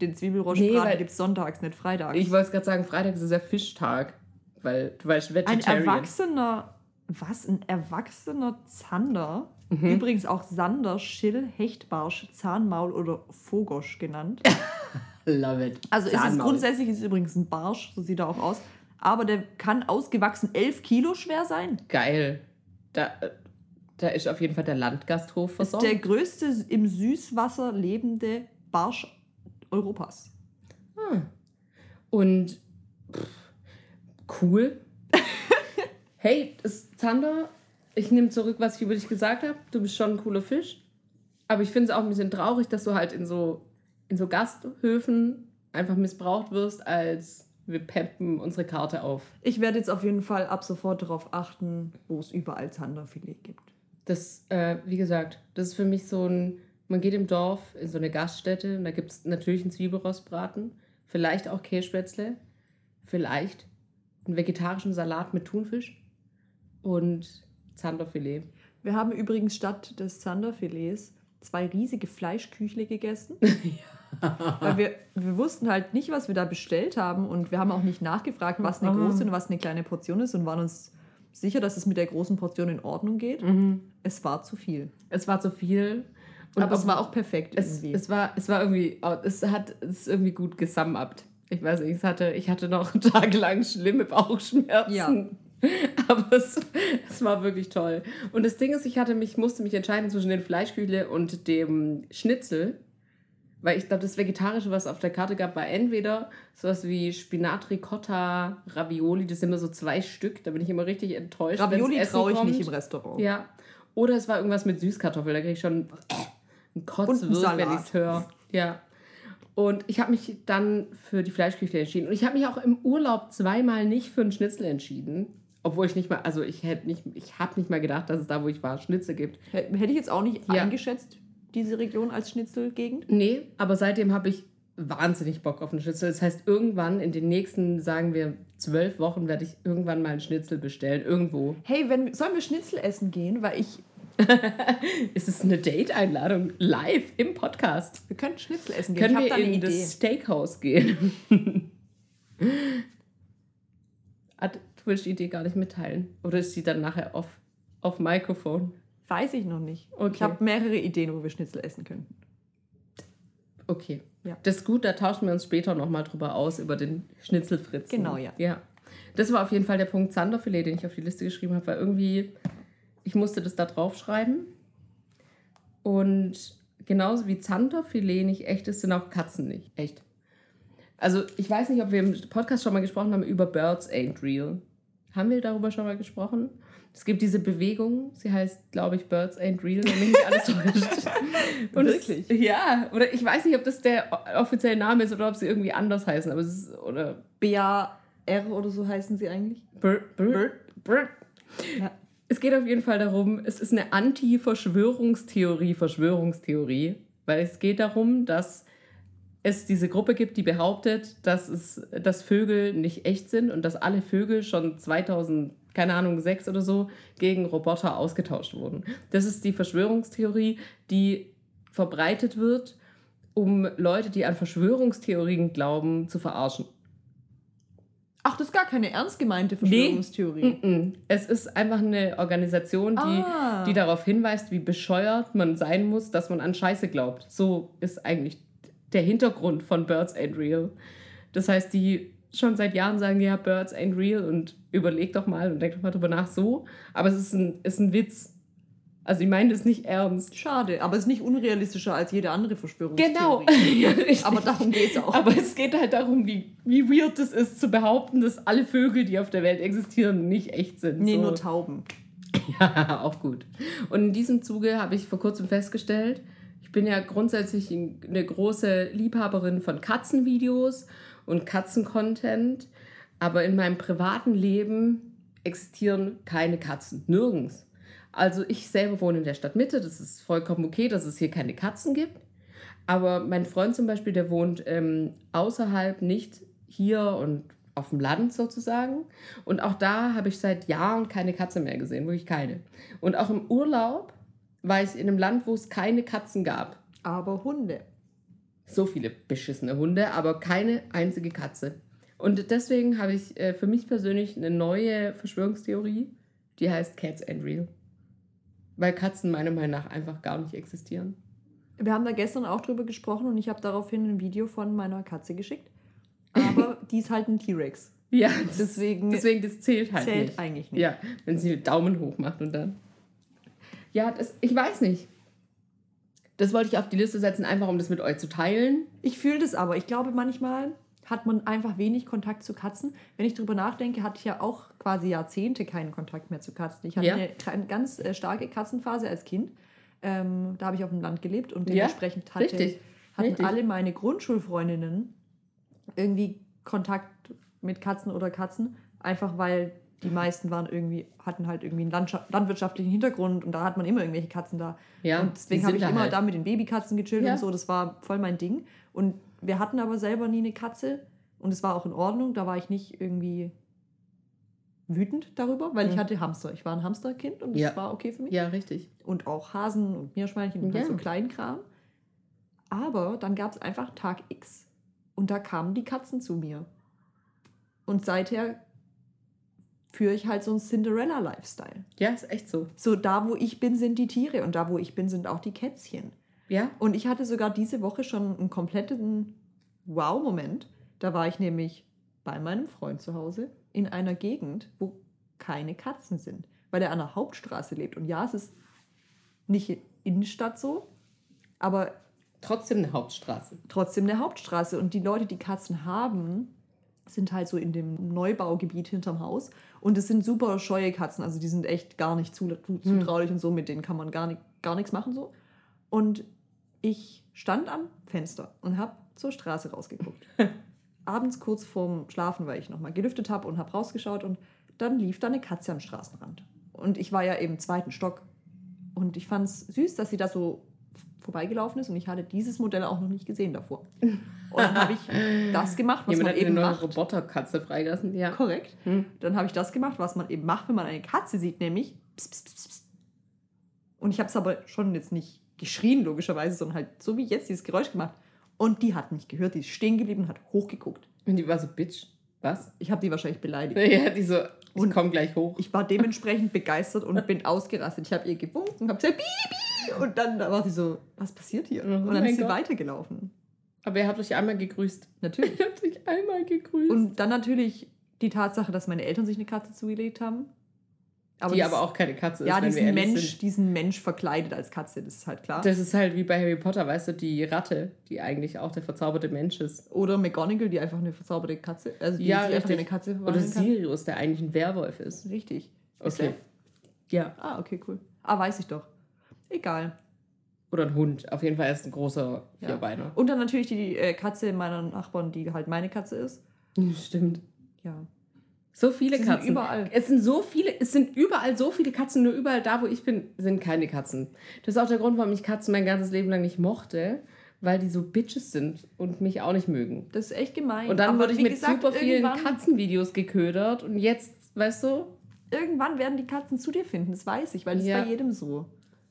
Den Nee, Zwiebelrostbraten weil- gibt es sonntags, nicht freitags. ich wollte gerade sagen, Freitag ist ja Fischtag. Weil du weißt, ein Vegetarian. erwachsener, was? Ein erwachsener Zander? Mhm. Übrigens auch Sander, Schill, Hechtbarsch, Zahnmaul oder Fogosch genannt. (laughs) Love it. Also ist es grundsätzlich ist es übrigens ein Barsch, so sieht er auch aus. Aber der kann ausgewachsen 11 Kilo schwer sein. Geil. Da, da ist auf jeden Fall der Landgasthof Ist versorgt. der größte im Süßwasser lebende Barsch Europas. Hm. Und pff, cool. Hey, Zander, ich nehme zurück, was ich über dich gesagt habe. Du bist schon ein cooler Fisch. Aber ich finde es auch ein bisschen traurig, dass du halt in so, in so Gasthöfen einfach missbraucht wirst als Wir pempen unsere Karte auf. Ich werde jetzt auf jeden Fall ab sofort darauf achten, wo es überall Zanderfilet gibt. Das, äh, wie gesagt, das ist für mich so ein, man geht im Dorf in so eine Gaststätte und da gibt es natürlich einen Zwiebelrostbraten, vielleicht auch Kässpätzle, vielleicht einen vegetarischen Salat mit Thunfisch und Zanderfilet. Wir haben übrigens statt des Zanderfilets zwei riesige Fleischküchle gegessen. (laughs) Weil wir, wir wussten halt nicht, was wir da bestellt haben und wir haben auch nicht nachgefragt, was eine große und was eine kleine Portion ist und waren uns sicher, dass es mit der großen Portion in Ordnung geht. Es war zu viel. Es war zu viel. Und Aber es war auch perfekt es, irgendwie. Es war, es war irgendwie, oh, es hat es irgendwie gut gesammabt. Ich weiß nicht, es hatte, ich hatte noch (laughs) tagelang schlimme Bauchschmerzen. Ja. (laughs) Aber es, es war wirklich toll. Und das Ding ist, ich hatte mich, musste mich entscheiden zwischen den Fleischkühle und dem Schnitzel. Weil ich glaube, das Vegetarische, was es auf der Karte gab, war entweder sowas wie Spinat, Ricotta, Ravioli. Das sind immer so zwei Stück. Da bin ich immer richtig enttäuscht. Ravioli traue ich kommt. nicht im Restaurant. Ja. Oder es war irgendwas mit Süßkartoffeln. Da kriege ich schon einen einen wenn ich es höre. Ja. Und ich habe mich dann für die Fleischküche entschieden. Und ich habe mich auch im Urlaub zweimal nicht für einen Schnitzel entschieden. Obwohl ich nicht mal, also ich hätte nicht, ich habe nicht mal gedacht, dass es da, wo ich war, Schnitzel gibt. Hätte ich jetzt auch nicht Ja. eingeschätzt, diese Region als Schnitzelgegend. Nee, aber seitdem habe ich wahnsinnig Bock auf einen Schnitzel. Das heißt, irgendwann in den nächsten, sagen wir, zwölf Wochen werde ich irgendwann mal einen Schnitzel bestellen. Irgendwo. Hey, wenn, sollen wir Schnitzel essen gehen? Weil ich, (laughs) Ist es eine Date-Einladung live im Podcast? wir könnten Schnitzel essen gehen. Können wir in Idee. das Steakhouse gehen? (laughs) Ah, du willst die Idee gar nicht mitteilen. Oder ist sie dann nachher auf, auf Mikrofon? Weiß ich noch nicht. Okay. Ich habe mehrere Ideen, wo wir Schnitzel essen könnten. Okay. Ja. Das ist gut, da tauschen wir uns später nochmal drüber aus, über den Schnitzelfritzen. Genau, ja. Ja. Das war auf jeden Fall der Punkt Zanderfilet, den ich auf die Liste geschrieben habe, weil irgendwie, ich musste das da draufschreiben. Und genauso wie Zanderfilet nicht echt ist, sind auch Katzen nicht echt. Also ich weiß nicht, ob wir im Podcast schon mal gesprochen haben über Birds Ain't Real. Haben wir darüber schon mal gesprochen? Es gibt diese Bewegung, sie heißt, glaube ich, Birds Ain't Real, wenn mich nicht alles täuscht. (laughs) Und Wirklich? Es, ja, oder ich weiß nicht, ob das der offizielle Name ist oder ob sie irgendwie anders heißen, aber es ist, oder BAR oder so heißen sie eigentlich. Bird, Bird, Bird. Ja. Es geht auf jeden Fall darum, es ist eine Anti-Verschwörungstheorie, Verschwörungstheorie, weil es geht darum, dass es diese Gruppe gibt, die behauptet, dass, es, dass Vögel nicht echt sind und dass alle Vögel schon 2000, keine Ahnung, sechs oder so gegen Roboter ausgetauscht wurden. Das ist die Verschwörungstheorie, die verbreitet wird, um Leute, die an Verschwörungstheorien glauben, zu verarschen. Ach, das ist gar keine ernst gemeinte Verschwörungstheorie. Mm-mm. Es ist einfach eine Organisation, die, Ah. die darauf hinweist, wie bescheuert man sein muss, dass man an Scheiße glaubt. So ist eigentlich der Hintergrund von Birds Ain't Real. Das heißt, die schon seit Jahren sagen, ja, Birds ain't real und überleg doch mal und denk doch mal drüber nach so. Aber es ist ein, ist ein Witz. Also ich meine das nicht ernst. Schade, aber es ist nicht unrealistischer als jede andere Verschwörungstheorie. Genau. (laughs) ja. Aber darum geht es auch. Aber es geht halt darum, wie, wie weird es ist, zu behaupten, dass alle Vögel, die auf der Welt existieren, nicht echt sind. nee, so. nur Tauben. (laughs) Ja, auch gut. Und in diesem Zuge habe ich vor kurzem festgestellt, ich bin ja grundsätzlich eine große Liebhaberin von Katzenvideos und Katzencontent, aber in meinem privaten Leben existieren keine Katzen. Nirgends. Also ich selber wohne in der Stadtmitte, das ist vollkommen okay, dass es hier keine Katzen gibt. Aber mein Freund zum Beispiel, der wohnt ähm, außerhalb, nicht hier und auf dem Land sozusagen. Und auch da habe ich seit Jahren keine Katze mehr gesehen, wirklich keine. Und auch im Urlaub war ich in einem Land, wo es keine Katzen gab. Aber Hunde. So viele beschissene Hunde, aber keine einzige Katze. Und deswegen habe ich äh, für mich persönlich eine neue Verschwörungstheorie, die heißt Cats and Real. Weil Katzen meiner Meinung nach einfach gar nicht existieren. Wir haben da gestern auch drüber gesprochen und ich habe daraufhin ein Video von meiner Katze geschickt. Aber (laughs) die ist halt ein T-Rex. Ja, Deswegen, deswegen das zählt halt zählt nicht. eigentlich nicht. Ja, wenn sie den Daumen hoch macht und dann. Ja, das, ich weiß nicht. Das wollte ich auf die Liste setzen, einfach um das mit euch zu teilen. Ich fühle das aber. Ich glaube, manchmal hat man einfach wenig Kontakt zu Katzen. Wenn ich drüber nachdenke, hatte ich ja auch quasi Jahrzehnte keinen Kontakt mehr zu Katzen. Ich hatte Ja. eine, ganz äh, starke Katzenphase als Kind. Ähm, da habe ich auf dem Land gelebt und Ja, dementsprechend hatte, richtig, hatten richtig. alle meine Grundschulfreundinnen irgendwie Kontakt mit Katzen oder Katzen, einfach weil die meisten waren irgendwie, hatten halt irgendwie einen landwirtschaftlichen Hintergrund und da hat man immer irgendwelche Katzen da. Ja, und deswegen habe ich da immer halt. da mit den Babykatzen gechillt Ja. und so, das war voll mein Ding. Und wir hatten aber selber nie eine Katze und es war auch in Ordnung, da war ich nicht irgendwie wütend darüber, weil ich Mhm. hatte Hamster. Ich war ein Hamsterkind und das Ja. war okay für mich Ja, richtig. und auch Hasen und Meerschweinchen und halt Ja. so Kleinkram. Aber dann gab es einfach Tag X und da kamen die Katzen zu mir. Und seither führe ich halt so einen Cinderella-Lifestyle. Ja, ist echt so. So da, wo ich bin, sind die Tiere und da, wo ich bin, sind auch die Kätzchen. Ja? Und ich hatte sogar diese Woche schon einen kompletten Wow-Moment. Da war ich nämlich bei meinem Freund zu Hause in einer Gegend, wo keine Katzen sind, weil er an der Hauptstraße lebt. Und ja, es ist nicht Innenstadt so, aber Trotzdem eine Hauptstraße. trotzdem eine Hauptstraße. Und die Leute, die Katzen haben, sind halt so in dem Neubaugebiet hinterm Haus. Und es sind super scheue Katzen. Also die sind echt gar nicht zu, zu, zutraulich und so. Mit denen kann man gar, nicht, gar nichts machen so. Und ich stand am Fenster und habe zur Straße rausgeguckt. (laughs) Abends kurz vorm Schlafen, weil ich nochmal gelüftet habe und habe rausgeschaut. Und dann lief da eine Katze am Straßenrand. Und ich war ja im zweiten Stock. Und ich fand es süß, dass sie da so vorbeigelaufen ist und ich hatte dieses Modell auch noch nicht gesehen davor. Und dann habe ich das gemacht, was Jemand man hat eine eben neue macht. Roboterkatze freigelassen. Ja. Korrekt. Hm. Dann habe ich das gemacht, was man eben macht, wenn man eine Katze sieht, nämlich pss, pss, pss, pss. Und ich habe es aber schon jetzt nicht geschrien, logischerweise, sondern halt so wie jetzt dieses Geräusch gemacht. Und die hat mich gehört, die ist stehen geblieben und hat hochgeguckt. Und die war so, Bitch, was? Ich habe die wahrscheinlich beleidigt. (laughs) Ja, die so, ich Und- komm gleich hoch. Ich war dementsprechend begeistert und bin ausgerastet. Ich habe ihr gewunken und habe gesagt, Bibi! Und dann da war sie so, was passiert hier? Oh und dann ist sie Gott. weitergelaufen. Aber ihr habt euch einmal gegrüßt. Natürlich. (laughs) Ihr habt euch einmal gegrüßt. Und dann natürlich die Tatsache, dass meine Eltern sich eine Katze zugelegt haben. die das- aber auch keine Katze ist, ja, diesen Mensch, sind. diesen Mensch verkleidet als Katze, das ist halt klar. Das ist halt wie bei Harry Potter, weißt du, die Ratte, die eigentlich auch der verzauberte Mensch ist. Oder McGonagall, die einfach eine verzauberte Katze, also die Ja, sich einfach eine Katze Oder verwandeln kann. Sirius, der eigentlich ein Werwolf ist. Richtig. Ist Okay. Ja. er? Ah, okay, cool. Ah, weiß ich doch. Egal. Oder ein Hund. Auf jeden Fall ist ein großer Ja. Vierbeiner. Und dann natürlich die äh, Katze meiner Nachbarn, die halt meine Katze ist. (laughs) Stimmt. Ja. So viele Sie Katzen. überall. Es sind so viele, es sind überall so viele Katzen, nur überall da, wo ich bin, sind keine Katzen. Das ist auch der Grund, warum ich Katzen mein ganzes Leben lang nicht mochte, weil die so Bitches sind und mich auch nicht mögen. Das ist echt gemein. Und dann Aber wurde ich mit gesagt, super vielen Katzenvideos geködert und jetzt, weißt du, Irgendwann werden die Katzen zu dir finden, das weiß ich, weil das Ja. ist bei jedem so.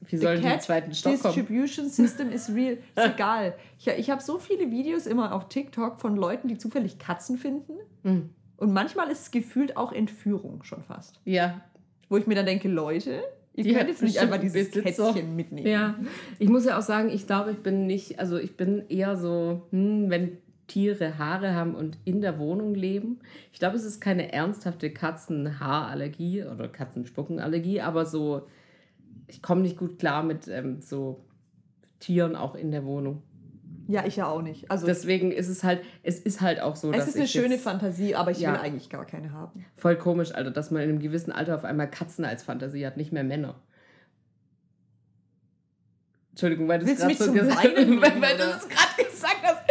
Wie sollen die zweiten Stock kommen? Distribution System is real. Ist (laughs) egal. Ich, ich habe so viele Videos immer auf TikTok von Leuten, die zufällig Katzen finden. Mhm. Und manchmal ist es gefühlt auch Entführung schon fast. Ja, Wo ich mir dann denke, Leute, ihr Die könnt jetzt nicht einfach dieses Besitzer. Kätzchen mitnehmen. Ja, ich muss ja auch sagen, ich glaube, ich bin nicht, also ich bin eher so, hm, wenn Tiere Haare haben und in der Wohnung leben. Ich glaube, es ist keine ernsthafte Katzenhaarallergie oder Katzenspuckenallergie, aber so, ich komme nicht gut klar mit ähm, so Tieren auch in der Wohnung. Ja, ich ja auch nicht. Also Deswegen ist es halt, es ist halt auch so, es dass ist eine schöne jetzt, Fantasie, aber ich Ja. will eigentlich gar keine haben. voll komisch, Alter, dass man in einem gewissen Alter auf einmal Katzen als Fantasie hat, nicht mehr Männer. Entschuldigung, weil du es gerade so gesagt Weinen (laughs) weil, du es gerade hast.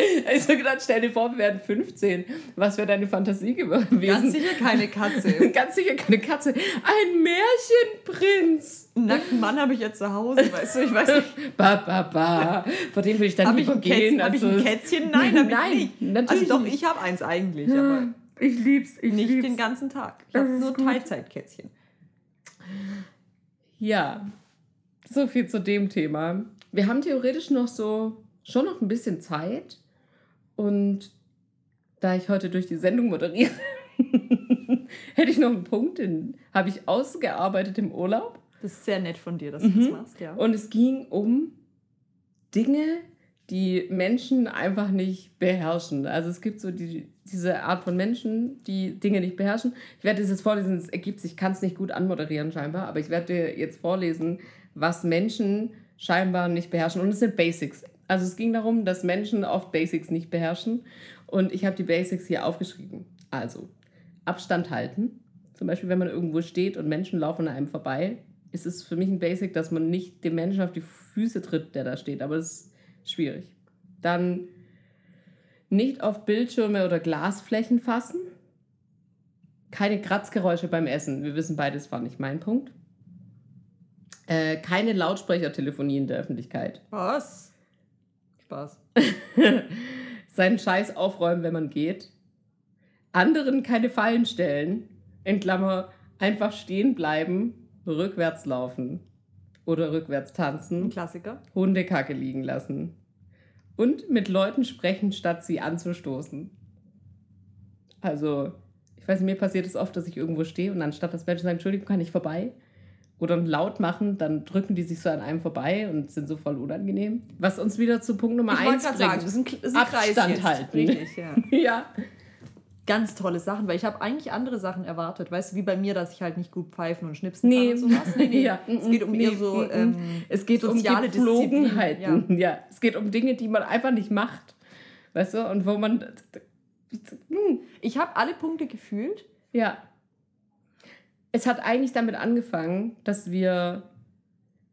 (laughs) Ich so gedacht, stell dir vor, wir wären 15. Was wäre deine Fantasie gewesen? Ganz sicher keine Katze. (laughs) Ganz sicher keine Katze. Ein Märchenprinz. Einen nackten Mann habe ich ja zu Hause, weißt du, ich weiß nicht. (laughs) Ba, ba, ba. Vor dem will ich dann Habe nicht ich, gehen. Kätzchen, hab ich also- ein Kätzchen? Nein, habe Nein, ich nicht. natürlich Also doch, nicht. ich habe eins eigentlich, aber Ich lieb's, ich nicht lieb's. den ganzen Tag. Ich habe nur. Teilzeitkätzchen. Ja, so viel zu dem Thema. Wir haben theoretisch noch so schon noch ein bisschen Zeit und da ich heute durch die Sendung moderiere, (laughs) hätte ich noch einen Punkt, den habe ich ausgearbeitet im Urlaub Das ist sehr nett von dir, dass du Mhm. das machst, ja. und es ging um Dinge, die Menschen einfach nicht beherrschen. Also es gibt so die, diese Art von Menschen, die Dinge nicht beherrschen. Ich werde das jetzt vorlesen, es ergibt sich, ich kann es nicht gut anmoderieren scheinbar, aber ich werde dir jetzt vorlesen, was Menschen scheinbar nicht beherrschen. Und es sind Basics. Also es ging darum, dass Menschen oft Basics nicht beherrschen. Und ich habe die Basics hier aufgeschrieben. Also Abstand halten. Zum Beispiel, wenn man irgendwo steht und Menschen laufen an einem vorbei, ist es für mich ein Basic, dass man nicht dem Menschen auf die Füße tritt, der da steht. Aber das ist schwierig. Dann nicht auf Bildschirme oder Glasflächen fassen. keine Kratzgeräusche beim Essen. Wir wissen beides war nicht mein Punkt. Äh, keine Lautsprechertelefonie in der Öffentlichkeit. Was? Spaß. (laughs) Seinen Scheiß aufräumen, wenn man geht. Anderen keine Fallen stellen. In Klammer, einfach stehen bleiben, rückwärts laufen. Oder rückwärts tanzen. Ein Klassiker. Hundekacke liegen lassen. Und mit Leuten sprechen, statt sie anzustoßen. Also, ich weiß nicht, mir passiert es oft, dass ich irgendwo stehe und anstatt dass Menschen sagen, Entschuldigung, kann ich vorbei? Oder laut machen, dann drücken die sich so an einem vorbei und sind so voll unangenehm. Was uns wieder zu Punkt Nummer Ich eins gerade bringt. sagen, ist ein, ist ein Kreis Abstand halten. Richtig, ja. (laughs) ja. Ganz tolle Sachen, weil ich habe eigentlich andere Sachen erwartet. Weißt du, wie bei mir, dass ich halt nicht gut pfeifen und schnipsen Nee. kann und sowas. Nee, nee. (laughs) Ja, es geht um nee, eher so ähm, Es geht soziale um Gepflogenheiten. Disziplin. Ja. es geht um Dinge, die man einfach nicht macht. Weißt du, und wo man. Hm, Ich habe alle Punkte gefühlt. Ja. Es hat eigentlich damit angefangen, dass wir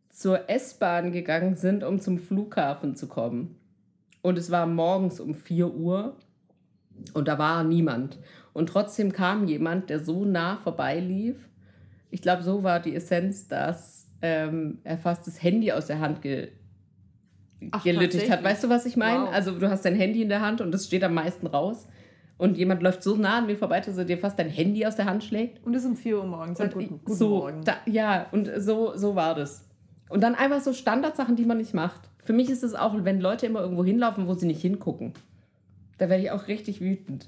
zur S-Bahn gegangen sind, um zum Flughafen zu kommen. Und es war morgens um 4 Uhr und da war niemand. Und trotzdem kam jemand, der so nah vorbeilief. Ich glaube, so war die Essenz, dass ähm, er fast das Handy aus der Hand ge Ach, gelüttigt hat. Weißt du, was ich meine? Wow. Also du hast dein Handy in der Hand und das steht am meisten raus. Und jemand läuft so nah an mir vorbei, dass er dir fast dein Handy aus der Hand schlägt. Und es ist um 4 Uhr morgens. Und guten, guten so, Morgen. Da, ja, und so, so war das. Und dann einfach so Standardsachen, die man nicht macht. Für mich ist es auch, wenn Leute immer irgendwo hinlaufen, wo sie nicht hingucken. Da werde ich auch richtig wütend.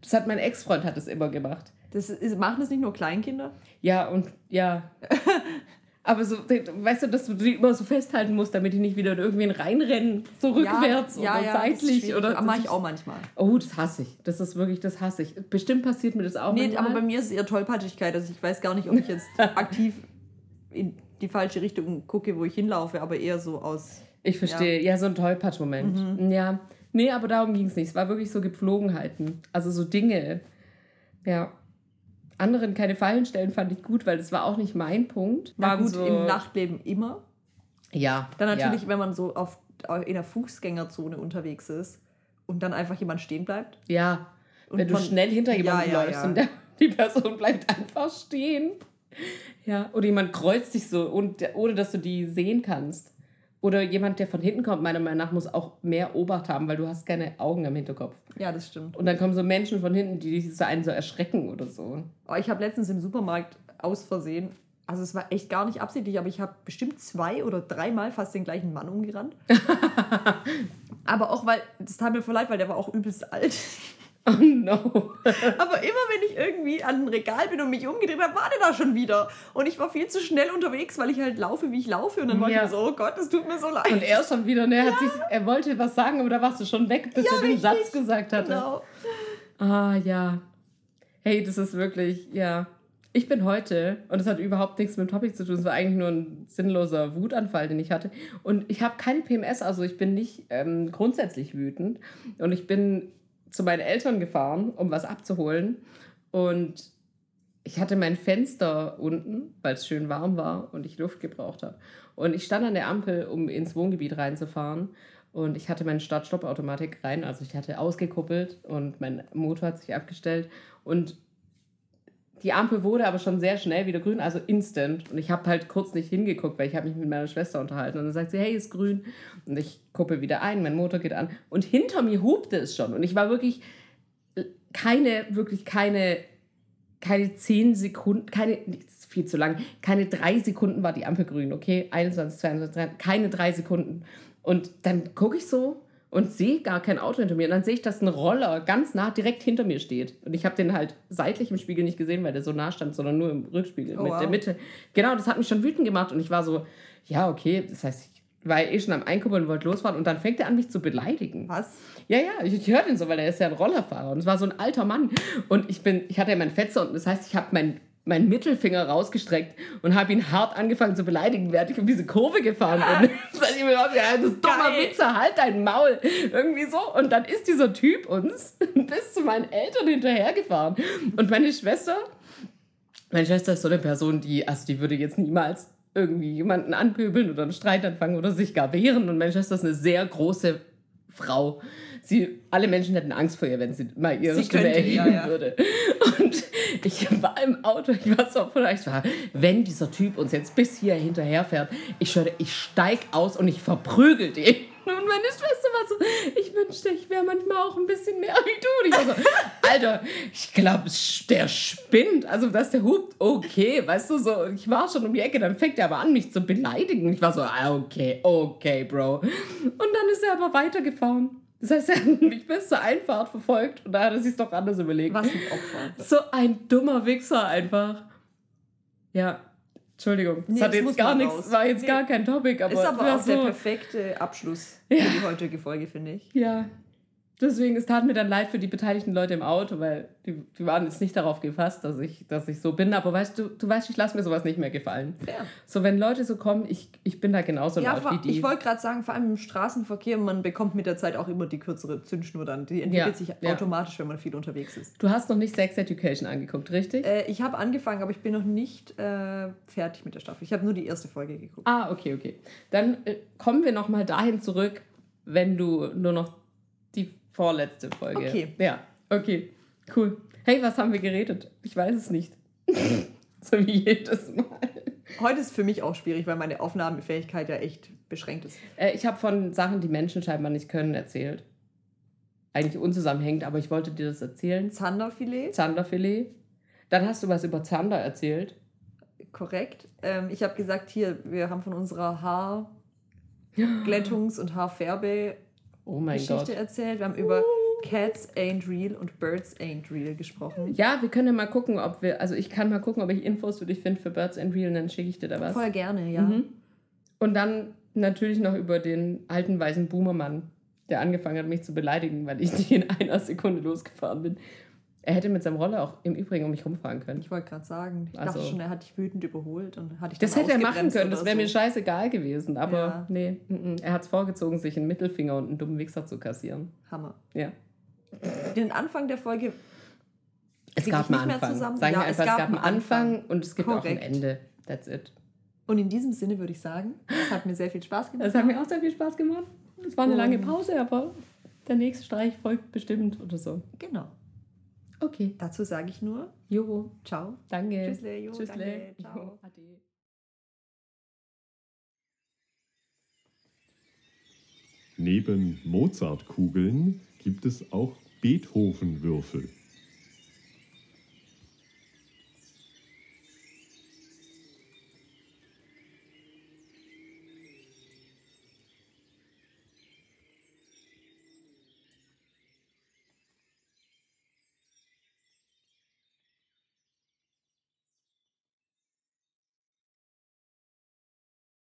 Das hat mein Ex-Freund hat es immer gemacht. Das ist, machen das nicht nur Kleinkinder? Ja, und ja. (laughs) Aber so, weißt du, dass du die immer so festhalten musst, damit die nicht wieder in irgendwen reinrennen, so rückwärts ja, oder ja, das seitlich. Oder Aber mache ich auch manchmal. Oh, das hasse ich. Das ist wirklich, das hasse ich. Bestimmt passiert mir das auch. Nee, manchmal. aber bei mir ist es eher Tollpatschigkeit. Also ich weiß gar nicht, ob ich jetzt (laughs) aktiv in die falsche Richtung gucke, wo ich hinlaufe, aber eher so aus. Ich verstehe. Ja, so ein Tollpatsch-Moment. Mhm. Ja. Nee, aber darum ging es nicht. Es war wirklich so Gepflogenheiten. Also so Dinge. Ja. Anderen keine Fallen stellen fand ich gut, weil das war auch nicht mein Punkt. Waren gut, so, im Nachtleben immer. Ja. Dann natürlich, Ja. wenn man so auf, in der Fußgängerzone unterwegs ist und dann einfach jemand stehen bleibt. ja. Und Wenn du von- schnell hinter Ja, jemandem ja, läufst ja. und der, (laughs) die Person bleibt einfach stehen. Ja. Oder jemand kreuzt dich so, und, ohne dass du die sehen kannst. Oder jemand, der von hinten kommt, meiner Meinung nach, muss auch mehr Obacht haben, weil du hast keine Augen am Hinterkopf. Ja, das stimmt. Und dann kommen so Menschen von hinten, die dich so einen so erschrecken oder so. Oh, ich habe letztens im Supermarkt aus Versehen, also es war echt gar nicht absichtlich, aber ich habe bestimmt zwei oder dreimal fast den gleichen Mann umgerannt. (laughs) aber auch weil, das tat mir voll leid, weil der war auch übelst alt. (laughs) Oh no. Aber immer wenn ich irgendwie an ein Regal bin und mich umgedreht habe, war der da schon wieder. Und ich war viel zu schnell unterwegs, weil ich halt laufe, wie ich laufe. Und dann war Ja. ich so, oh Gott, das tut mir so leid. Und er schon wieder, ne, hat sich, er wollte was sagen, aber da warst du schon weg, bis er den richtig. Satz gesagt hatte. Genau. Ah, ja. Hey, das ist wirklich, ja. Ich bin heute, und das hat überhaupt nichts mit dem Topic zu tun, es war eigentlich nur ein sinnloser Wutanfall, den ich hatte. Und ich habe keine PMS, also ich bin nicht ähm, grundsätzlich wütend. Und ich bin zu meinen Eltern gefahren, um was abzuholen. Und ich hatte mein Fenster unten, weil es schön warm war und ich Luft gebraucht habe. Und ich stand an der Ampel, um ins Wohngebiet reinzufahren. Und ich hatte meine Start-Stopp-Automatik rein, also ich hatte ausgekuppelt und mein Motor hat sich abgestellt. Und die Ampel wurde aber schon sehr schnell wieder grün, also instant. Und ich habe halt kurz nicht hingeguckt, weil ich habe mich mit meiner Schwester unterhalten. Und dann sagt sie, hey, ist grün. Und ich kuppel wieder ein, mein Motor geht an. Und hinter mir hupte es schon. Und ich war wirklich keine, wirklich keine, keine zehn Sekunden, keine, viel zu lang, keine drei Sekunden war die Ampel grün, okay? 21, 22, 23, keine drei Sekunden. Und dann gucke ich so und sehe gar kein Auto hinter mir. Und dann sehe ich, dass ein Roller ganz nah direkt hinter mir steht. Und ich habe den halt seitlich im Spiegel nicht gesehen, weil der so nah stand, sondern nur im Rückspiegel Oh, mit wow. der Mitte. Genau, das hat mich schon wütend gemacht. Und ich war so, ja, okay, das heißt, ich war eh schon am Einkuppeln und wollte losfahren. Und dann fängt er an, mich zu beleidigen. Was? Ja, ja, ich, ich höre den so, weil er ist ja ein Rollerfahrer und es war so ein alter Mann. Und ich bin, ich hatte ja mein Fetzer unten, das heißt, ich habe meinen meinen Mittelfinger rausgestreckt und habe ihn hart angefangen zu beleidigen, während ich um diese Kurve gefahren bin. (laughs) Das heißt, ich mir gedacht, ja, das ist dummer Geil. Witze, halt dein Maul. Irgendwie so. Und dann ist dieser Typ uns (laughs) bis zu meinen Eltern hinterhergefahren. Und meine Schwester, meine Schwester ist so eine Person, die, also die würde jetzt niemals irgendwie jemanden anpöbeln oder einen Streit anfangen oder sich gar wehren. Und meine Schwester ist eine sehr große Frau. Sie, alle Menschen hätten Angst vor ihr, wenn sie mal ihre Sie Stimme könnte, erheben ja, ja. würde. Und ich war im Auto, ich war so vielleicht war, wenn dieser Typ uns jetzt bis hier hinterherfährt, ich schwöre, ich steig aus und ich verprügel den. Und meine Schwester war so, ich wünschte, ich wäre manchmal auch ein bisschen mehr wie du. Und ich war so, Alter, ich glaube, der spinnt. Also, dass der hupt, okay, weißt du, so. Ich war schon um die Ecke, dann fängt er aber an, mich zu beleidigen. Ich war so, ah, okay, okay, Bro. Und dann ist er aber weitergefahren. Das heißt, er hat mich bis zur Einfahrt verfolgt und da hat er sich doch anders überlegt. Was ein Opfer. So ein dummer Wichser einfach. Ja, Entschuldigung. Das Nee, hat das jetzt gar nichts, war jetzt Nee. gar kein Topic, aber, ist aber auch der so, perfekte Abschluss Ja. für die heutige Folge, finde ich. Ja. Deswegen, es tat mir dann leid für die beteiligten Leute im Auto, weil die, die waren jetzt nicht darauf gefasst, dass ich, dass ich so bin. Aber weißt du, du weißt, ich lasse mir sowas nicht mehr gefallen. Fair. So, wenn Leute so kommen, ich, ich bin da genauso Ja, laut vor, wie die. ich wollte gerade sagen, vor allem im Straßenverkehr, man bekommt mit der Zeit auch immer die kürzere Zündschnur dann. Die entwickelt Ja, sich ja. automatisch, wenn man viel unterwegs ist. du hast noch nicht Sex Education angeguckt, richtig? Äh, ich habe angefangen, aber ich bin noch nicht äh, fertig mit der Staffel. Ich habe nur die erste Folge geguckt. Ah, okay, okay. Dann äh, kommen wir nochmal dahin zurück, wenn du nur noch die vorletzte Folge. Okay. Ja, okay. Cool. Hey, was haben wir geredet? Ich weiß es nicht. (laughs) so wie jedes Mal. Heute ist für mich auch schwierig, weil meine Aufnahmefähigkeit ja echt beschränkt ist. Äh, ich habe von Sachen, die Menschen scheinbar nicht können, erzählt. Eigentlich unzusammenhängend, aber ich wollte dir das erzählen. Zanderfilet, Zanderfilet. Dann hast du was über Zander erzählt. korrekt. Ähm, ich habe gesagt, hier, wir haben von unserer Haarglättungs- und Haarfärbe-Geschichte Oh mein Gott. erzählt. Wir haben über Cats Ain't Real und Birds Ain't Real gesprochen. Ja, wir können ja mal gucken, ob wir, also ich kann mal gucken, ob ich Infos für dich finde für Birds and Real und dann schicke ich dir da was. Voll gerne, ja. Mhm. Und dann natürlich noch über den alten weißen Boomermann, der angefangen hat, mich zu beleidigen, weil ich nicht in einer Sekunde losgefahren bin. Er hätte mit seinem Roller auch im Übrigen um mich rumfahren können. Ich wollte gerade sagen, ich Also- dachte schon, er hat dich wütend überholt und hat dich Das hätte er machen können, das wäre mir scheißegal gewesen. Aber Ja. nee, mm, mm. er hat es vorgezogen, sich einen Mittelfinger und einen dummen Wichser zu kassieren. Hammer. Ja. Den Anfang der Folge, Es gab einen mehr Anfang. Sagen Ja, wir es einfach, es gab gab einen Anfang, Anfang. und es gibt auch ein Korrekt. Ende. That's it. und in diesem Sinne würde ich sagen, es hat mir sehr viel Spaß gemacht. Das hat mir auch sehr viel Spaß gemacht. Es war eine lange Pause, aber der nächste Streich folgt bestimmt oder so. Genau. Okay. Dazu sage ich nur, Jo, ciao. danke. Tschüssle, jo, Tschüssle. danke, ciao. Jo, ade. Neben Mozartkugeln gibt es auch Beethovenwürfel.